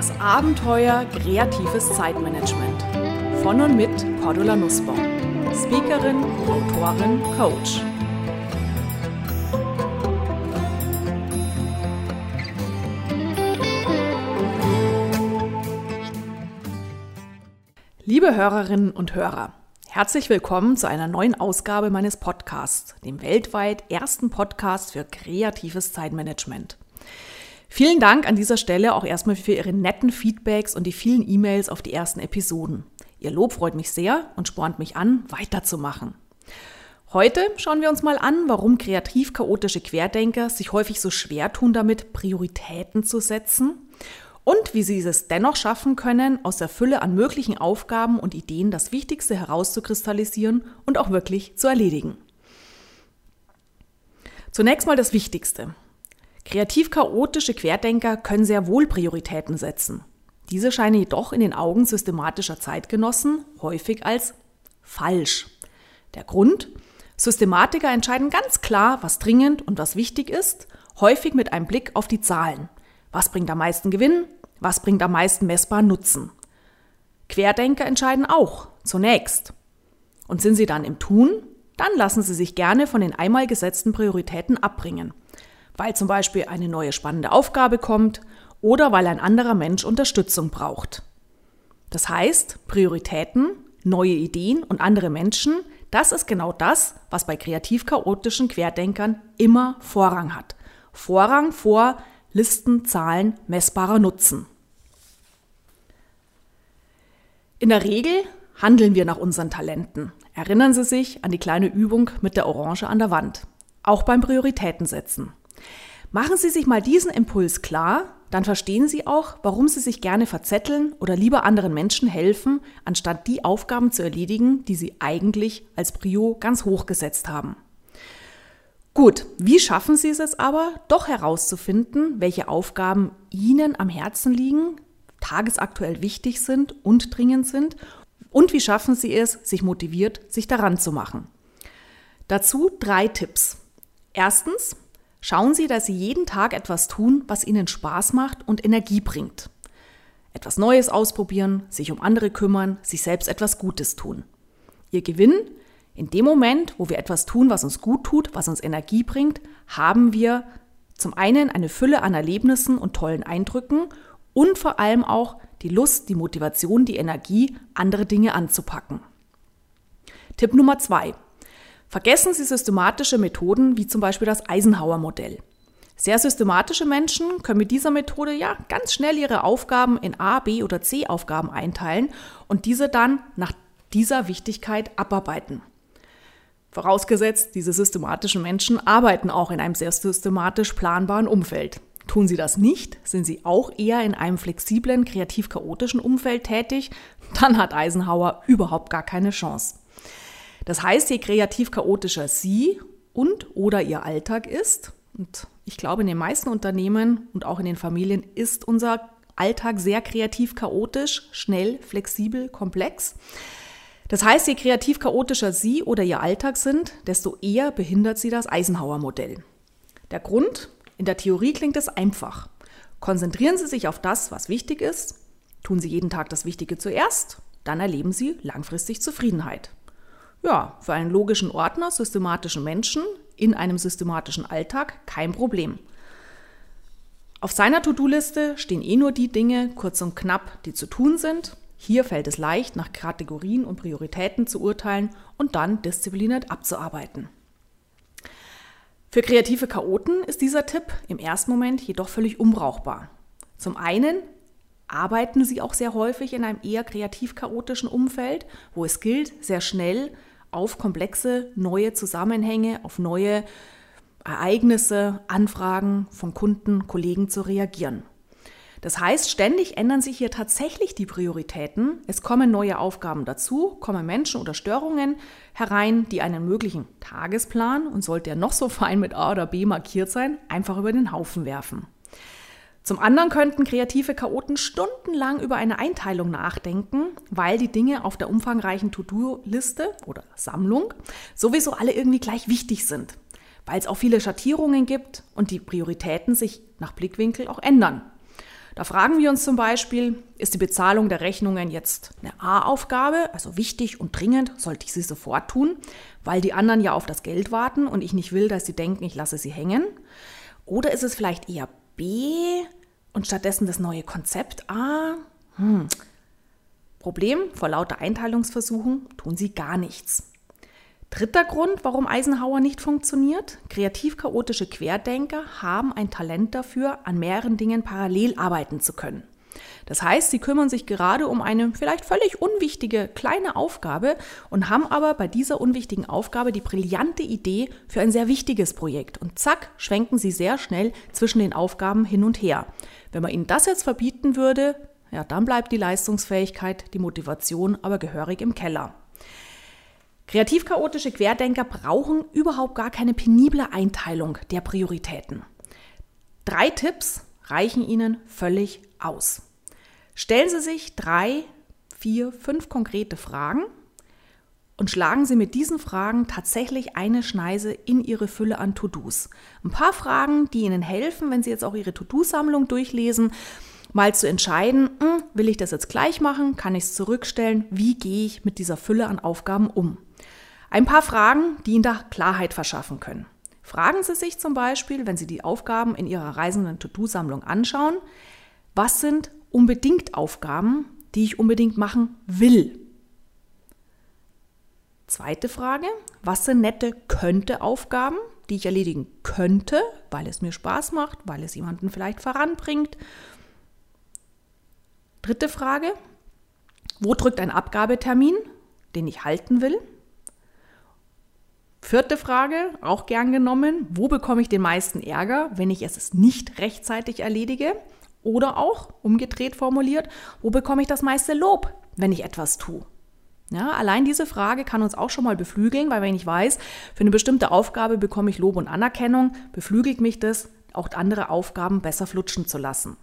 Das Abenteuer kreatives Zeitmanagement. Von und mit Cordula Nussbaum. Speakerin, Autorin, Coach. Liebe Hörerinnen und Hörer, herzlich willkommen zu einer neuen Ausgabe meines Podcasts, dem weltweit ersten Podcast für kreatives Zeitmanagement. Vielen Dank an dieser Stelle auch erstmal für Ihre netten Feedbacks und die vielen E-Mails auf die ersten Episoden. Ihr Lob freut mich sehr und spornt mich an, weiterzumachen. Heute schauen wir uns mal an, warum kreativ chaotische Querdenker sich häufig so schwer tun damit, Prioritäten zu setzen und wie sie es dennoch schaffen können, aus der Fülle an möglichen Aufgaben und Ideen das Wichtigste herauszukristallisieren und auch wirklich zu erledigen. Zunächst mal das Wichtigste. Kreativ chaotische Querdenker können sehr wohl Prioritäten setzen. Diese scheinen jedoch in den Augen systematischer Zeitgenossen häufig als falsch. Der Grund? Systematiker entscheiden ganz klar, was dringend und was wichtig ist, häufig mit einem Blick auf die Zahlen. Was bringt am meisten Gewinn? Was bringt am meisten messbaren Nutzen? Querdenker entscheiden auch, zunächst. Und sind sie dann im Tun, dann lassen sie sich gerne von den einmal gesetzten Prioritäten abbringen weil zum Beispiel eine neue spannende Aufgabe kommt oder weil ein anderer Mensch Unterstützung braucht. Das heißt, Prioritäten, neue Ideen und andere Menschen, das ist genau das, was bei kreativ chaotischen Querdenkern immer Vorrang hat. Vorrang vor Listen, Zahlen, messbarer Nutzen. In der Regel handeln wir nach unseren Talenten. Erinnern Sie sich an die kleine Übung mit der Orange an der Wand. Auch beim Prioritätensetzen. Machen Sie sich mal diesen Impuls klar, dann verstehen Sie auch, warum Sie sich gerne verzetteln oder lieber anderen Menschen helfen, anstatt die Aufgaben zu erledigen, die Sie eigentlich als Prio ganz hoch gesetzt haben. Gut, wie schaffen Sie es aber, doch herauszufinden, welche Aufgaben Ihnen am Herzen liegen, tagesaktuell wichtig sind und dringend sind und wie schaffen Sie es, sich motiviert, sich daran zu machen? Dazu drei Tipps. Erstens, Schauen Sie, dass Sie jeden Tag etwas tun, was Ihnen Spaß macht und Energie bringt. Etwas Neues ausprobieren, sich um andere kümmern, sich selbst etwas Gutes tun. Ihr Gewinn? In dem Moment, wo wir etwas tun, was uns gut tut, was uns Energie bringt, haben wir zum einen eine Fülle an Erlebnissen und tollen Eindrücken und vor allem auch die Lust, die Motivation, die Energie, andere Dinge anzupacken. Tipp Nummer zwei. Vergessen Sie systematische Methoden wie zum Beispiel das Eisenhower-Modell. Sehr systematische Menschen können mit dieser Methode ja ganz schnell ihre Aufgaben in A, B oder C Aufgaben einteilen und diese dann nach dieser Wichtigkeit abarbeiten. Vorausgesetzt, diese systematischen Menschen arbeiten auch in einem sehr systematisch planbaren Umfeld. Tun sie das nicht, sind sie auch eher in einem flexiblen, kreativ-chaotischen Umfeld tätig, dann hat Eisenhower überhaupt gar keine Chance. Das heißt, je kreativ chaotischer Sie und oder Ihr Alltag ist, und ich glaube, in den meisten Unternehmen und auch in den Familien ist unser Alltag sehr kreativ chaotisch, schnell, flexibel, komplex. Das heißt, je kreativ chaotischer Sie oder Ihr Alltag sind, desto eher behindert Sie das Eisenhower-Modell. Der Grund? In der Theorie klingt es einfach. Konzentrieren Sie sich auf das, was wichtig ist, tun Sie jeden Tag das Wichtige zuerst, dann erleben Sie langfristig Zufriedenheit. Ja, für einen logischen Ordner, systematischen Menschen in einem systematischen Alltag kein Problem. Auf seiner To-Do-Liste stehen eh nur die Dinge, kurz und knapp, die zu tun sind. Hier fällt es leicht, nach Kategorien und Prioritäten zu urteilen und dann diszipliniert abzuarbeiten. Für kreative Chaoten ist dieser Tipp im ersten Moment jedoch völlig unbrauchbar. Zum einen arbeiten sie auch sehr häufig in einem eher kreativ chaotischen Umfeld, wo es gilt, sehr schnell auf komplexe neue Zusammenhänge, auf neue Ereignisse, Anfragen von Kunden, Kollegen zu reagieren. Das heißt, ständig ändern sich hier tatsächlich die Prioritäten. Es kommen neue Aufgaben dazu, kommen Menschen oder Störungen herein, die einen möglichen Tagesplan, und sollte er noch so fein mit A oder B markiert sein, einfach über den Haufen werfen. Zum anderen könnten kreative Chaoten stundenlang über eine Einteilung nachdenken, weil die Dinge auf der umfangreichen To-Do-Liste oder Sammlung sowieso alle irgendwie gleich wichtig sind, weil es auch viele Schattierungen gibt und die Prioritäten sich nach Blickwinkel auch ändern. Da fragen wir uns zum Beispiel, ist die Bezahlung der Rechnungen jetzt eine A-Aufgabe, also wichtig und dringend, sollte ich sie sofort tun, weil die anderen ja auf das Geld warten und ich nicht will, dass sie denken, ich lasse sie hängen? Oder ist es vielleicht eher B und stattdessen das neue Konzept A? Hm. Problem, vor lauter Einteilungsversuchen tun sie gar nichts. Dritter Grund, warum Eisenhower nicht funktioniert. Kreativ-chaotische Querdenker haben ein Talent dafür, an mehreren Dingen parallel arbeiten zu können. Das heißt, sie kümmern sich gerade um eine vielleicht völlig unwichtige kleine Aufgabe und haben aber bei dieser unwichtigen Aufgabe die brillante Idee für ein sehr wichtiges Projekt. Und zack, schwenken sie sehr schnell zwischen den Aufgaben hin und her. Wenn man ihnen das jetzt verbieten würde, ja, dann bleibt die Leistungsfähigkeit, die Motivation aber gehörig im Keller. Kreativ-chaotische Querdenker brauchen überhaupt gar keine penible Einteilung der Prioritäten. Drei Tipps reichen ihnen völlig aus. Stellen Sie sich drei, vier, fünf konkrete Fragen und schlagen Sie mit diesen Fragen tatsächlich eine Schneise in Ihre Fülle an To-Dos. Ein paar Fragen, die Ihnen helfen, wenn Sie jetzt auch Ihre To-Do-Sammlung durchlesen, mal zu entscheiden, hm, will ich das jetzt gleich machen, kann ich es zurückstellen, wie gehe ich mit dieser Fülle an Aufgaben um. Ein paar Fragen, die Ihnen da Klarheit verschaffen können. Fragen Sie sich zum Beispiel, wenn Sie die Aufgaben in Ihrer reisenden To-Do-Sammlung anschauen, was sind unbedingt Aufgaben, die ich unbedingt machen will? Zweite Frage, was sind nette könnte Aufgaben, die ich erledigen könnte, weil es mir Spaß macht, weil es jemanden vielleicht voranbringt? Dritte Frage, wo drückt ein Abgabetermin, den ich halten will? Vierte Frage, auch gern genommen, wo bekomme ich den meisten Ärger, wenn ich es nicht rechtzeitig erledige? Oder auch, umgedreht formuliert, wo bekomme ich das meiste Lob, wenn ich etwas tue? Ja, allein diese Frage kann uns auch schon mal beflügeln, weil wenn ich weiß, für eine bestimmte Aufgabe bekomme ich Lob und Anerkennung, beflügelt mich das, auch andere Aufgaben besser flutschen zu lassen.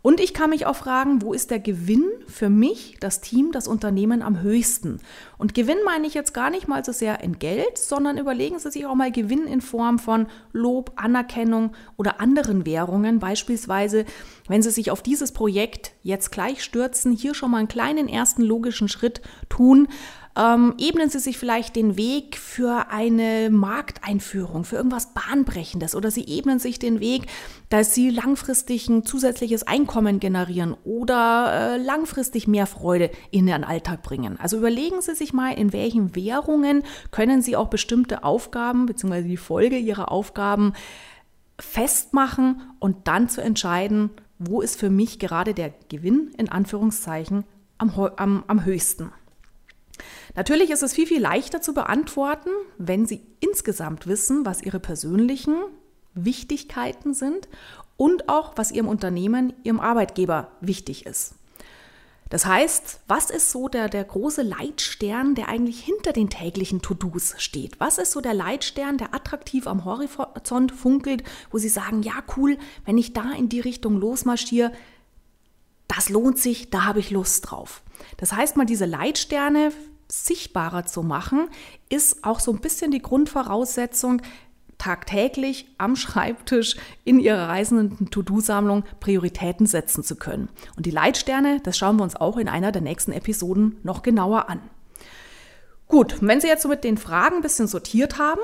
Und ich kann mich auch fragen, wo ist der Gewinn für mich, das Team, das Unternehmen am höchsten? Und Gewinn meine ich jetzt gar nicht mal so sehr in Geld, sondern überlegen Sie sich auch mal Gewinn in Form von Lob, Anerkennung oder anderen Währungen. Beispielsweise, wenn Sie sich auf dieses Projekt jetzt gleich stürzen, hier schon mal einen kleinen ersten logischen Schritt tun ähm, ebnen Sie sich vielleicht den Weg für eine Markteinführung, für irgendwas Bahnbrechendes oder Sie ebnen sich den Weg, dass Sie langfristig ein zusätzliches Einkommen generieren oder äh, langfristig mehr Freude in Ihren Alltag bringen. Also überlegen Sie sich mal, in welchen Währungen können Sie auch bestimmte Aufgaben bzw. die Folge Ihrer Aufgaben festmachen und dann zu entscheiden, wo ist für mich gerade der Gewinn in Anführungszeichen am, am, am höchsten. Natürlich ist es viel, viel leichter zu beantworten, wenn Sie insgesamt wissen, was Ihre persönlichen Wichtigkeiten sind und auch, was Ihrem Unternehmen, Ihrem Arbeitgeber wichtig ist. Das heißt, was ist so der, der große Leitstern, der eigentlich hinter den täglichen To-Dos steht? Was ist so der Leitstern, der attraktiv am Horizont funkelt, wo Sie sagen, ja cool, wenn ich da in die Richtung losmarschiere, das lohnt sich, da habe ich Lust drauf. Das heißt mal, diese Leitsterne sichtbarer zu machen, ist auch so ein bisschen die Grundvoraussetzung, tagtäglich am Schreibtisch in Ihrer reisenden To-Do-Sammlung Prioritäten setzen zu können. Und die Leitsterne, das schauen wir uns auch in einer der nächsten Episoden noch genauer an. Gut, wenn Sie jetzt so mit den Fragen ein bisschen sortiert haben,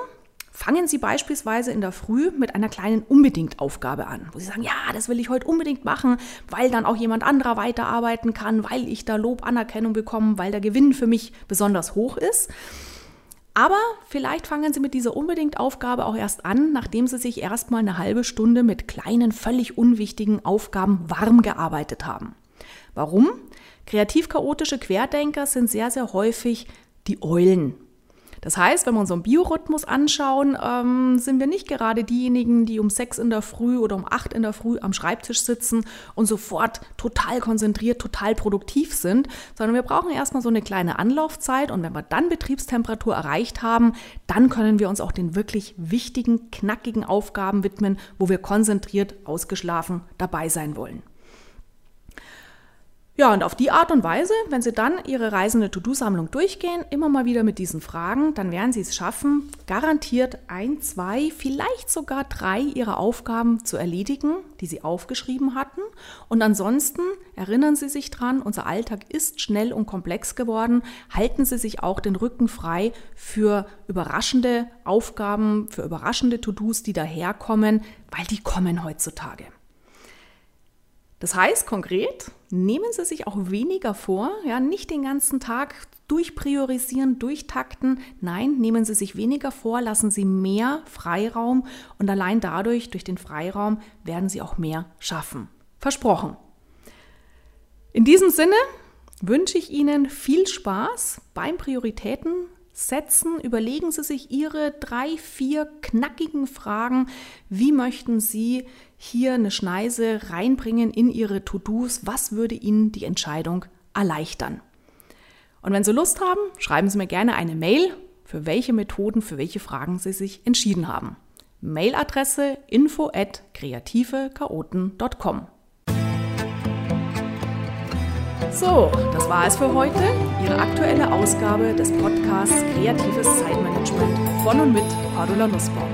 Fangen Sie beispielsweise in der Früh mit einer kleinen Unbedingt-Aufgabe an, wo Sie sagen, ja, das will ich heute unbedingt machen, weil dann auch jemand anderer weiterarbeiten kann, weil ich da Lob, Anerkennung bekomme, weil der Gewinn für mich besonders hoch ist. Aber vielleicht fangen Sie mit dieser Unbedingt-Aufgabe auch erst an, nachdem Sie sich erstmal eine halbe Stunde mit kleinen, völlig unwichtigen Aufgaben warm gearbeitet haben. Warum? Kreativ-chaotische Querdenker sind sehr, sehr häufig die Eulen das heißt, wenn wir unseren Biorhythmus anschauen, ähm, sind wir nicht gerade diejenigen, die um sechs in der Früh oder um acht in der Früh am Schreibtisch sitzen und sofort total konzentriert, total produktiv sind, sondern wir brauchen erstmal so eine kleine Anlaufzeit und wenn wir dann Betriebstemperatur erreicht haben, dann können wir uns auch den wirklich wichtigen, knackigen Aufgaben widmen, wo wir konzentriert, ausgeschlafen dabei sein wollen. Ja, und auf die Art und Weise, wenn Sie dann Ihre reisende To-Do-Sammlung durchgehen, immer mal wieder mit diesen Fragen, dann werden Sie es schaffen, garantiert ein, zwei, vielleicht sogar drei Ihrer Aufgaben zu erledigen, die Sie aufgeschrieben hatten. Und ansonsten erinnern Sie sich dran, unser Alltag ist schnell und komplex geworden. Halten Sie sich auch den Rücken frei für überraschende Aufgaben, für überraschende To-Dos, die daherkommen, weil die kommen heutzutage. Das heißt konkret, nehmen Sie sich auch weniger vor, ja, nicht den ganzen Tag durchpriorisieren, durchtakten. Nein, nehmen Sie sich weniger vor, lassen Sie mehr Freiraum und allein dadurch, durch den Freiraum, werden Sie auch mehr schaffen. Versprochen. In diesem Sinne wünsche ich Ihnen viel Spaß beim Prioritäten setzen, überlegen Sie sich Ihre drei, vier knackigen Fragen. Wie möchten Sie hier eine Schneise reinbringen in Ihre To-Dos? Was würde Ihnen die Entscheidung erleichtern? Und wenn Sie Lust haben, schreiben Sie mir gerne eine Mail, für welche Methoden, für welche Fragen Sie sich entschieden haben. Mailadresse info at kreativechaoten.com. So, das war es für heute. Ihre aktuelle Ausgabe des Podcasts Kreatives Zeitmanagement von und mit Cordula Nussbaum.